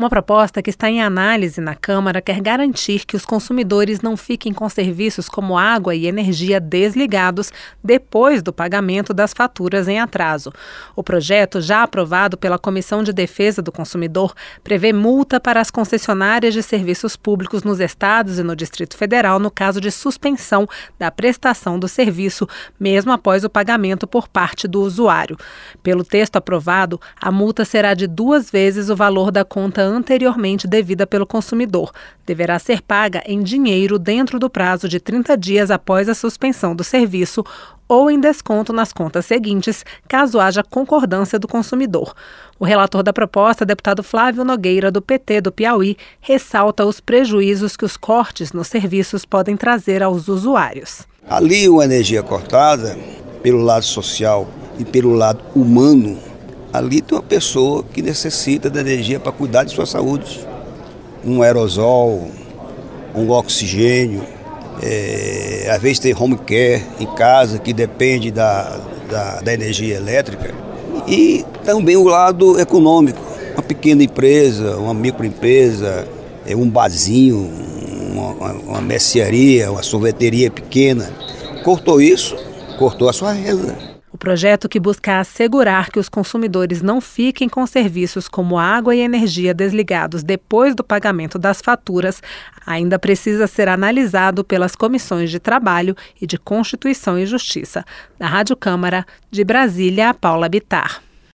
Uma proposta que está em análise na Câmara quer garantir que os consumidores não fiquem com serviços como água e energia desligados depois do pagamento das faturas em atraso. O projeto, já aprovado pela Comissão de Defesa do Consumidor, prevê multa para as concessionárias de serviços públicos nos estados e no Distrito Federal no caso de suspensão da prestação do serviço, mesmo após o pagamento por parte do usuário. Pelo texto aprovado, a multa será de duas vezes o valor da conta anteriormente devida pelo consumidor. Deverá ser paga em dinheiro dentro do prazo de 30 dias após a suspensão do serviço ou em desconto nas contas seguintes, caso haja concordância do consumidor. O relator da proposta, deputado Flávio Nogueira, do PT do Piauí, ressalta os prejuízos que os cortes nos serviços podem trazer aos usuários. Ali, uma energia cortada, pelo lado social e pelo lado humano, ali tem uma pessoa que necessita da energia para cuidar de sua saúde. Um aerosol, um oxigênio, é, às vezes tem home care em casa que depende da, da, da energia elétrica. E também o lado econômico. Uma pequena empresa, uma microempresa, é, um barzinho, uma, uma mercearia, uma sorveteria pequena. Cortou isso, cortou a sua renda. O projeto que busca assegurar que os consumidores não fiquem com serviços como água e energia desligados depois do pagamento das faturas ainda precisa ser analisado pelas comissões de Trabalho e de Constituição e Justiça. Da Rádio Câmara, de Brasília, Paula Bitar.